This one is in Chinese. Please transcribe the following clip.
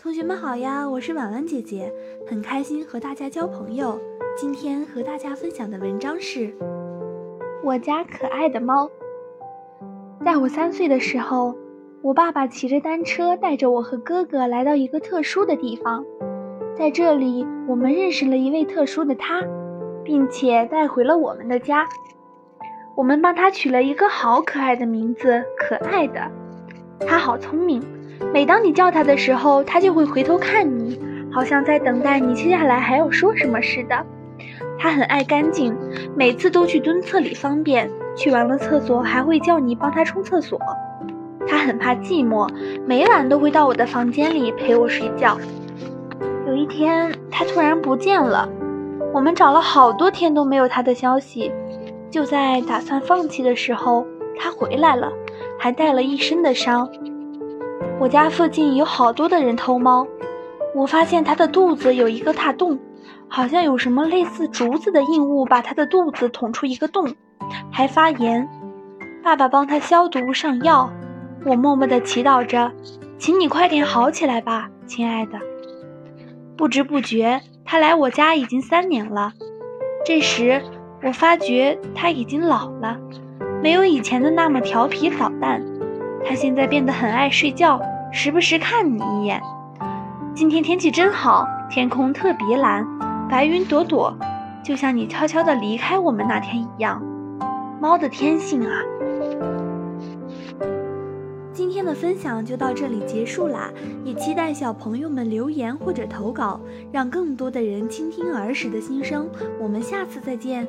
同学们好呀，我是婉婉姐姐，很开心和大家交朋友。今天和大家分享的文章是《我家可爱的猫》。在我三岁的时候，我爸爸骑着单车带着我和哥哥来到一个特殊的地方，在这里我们认识了一位特殊的他，并且带回了我们的家。我们帮他取了一个好可爱的名字，可爱的。他好聪明。每当你叫他的时候，他就会回头看你，好像在等待你接下来还要说什么似的。他很爱干净，每次都去蹲厕里方便，去完了厕所还会叫你帮他冲厕所。他很怕寂寞，每晚都会到我的房间里陪我睡觉。有一天，他突然不见了，我们找了好多天都没有他的消息。就在打算放弃的时候，他回来了，还带了一身的伤。我家附近有好多的人偷猫，我发现它的肚子有一个大洞，好像有什么类似竹子的硬物把它的肚子捅出一个洞，还发炎。爸爸帮它消毒上药，我默默地祈祷着，请你快点好起来吧，亲爱的。不知不觉，它来我家已经三年了。这时，我发觉它已经老了，没有以前的那么调皮捣蛋。它现在变得很爱睡觉，时不时看你一眼。今天天气真好，天空特别蓝，白云朵朵，就像你悄悄地离开我们那天一样。猫的天性啊！今天的分享就到这里结束啦，也期待小朋友们留言或者投稿，让更多的人倾听儿时的心声。我们下次再见。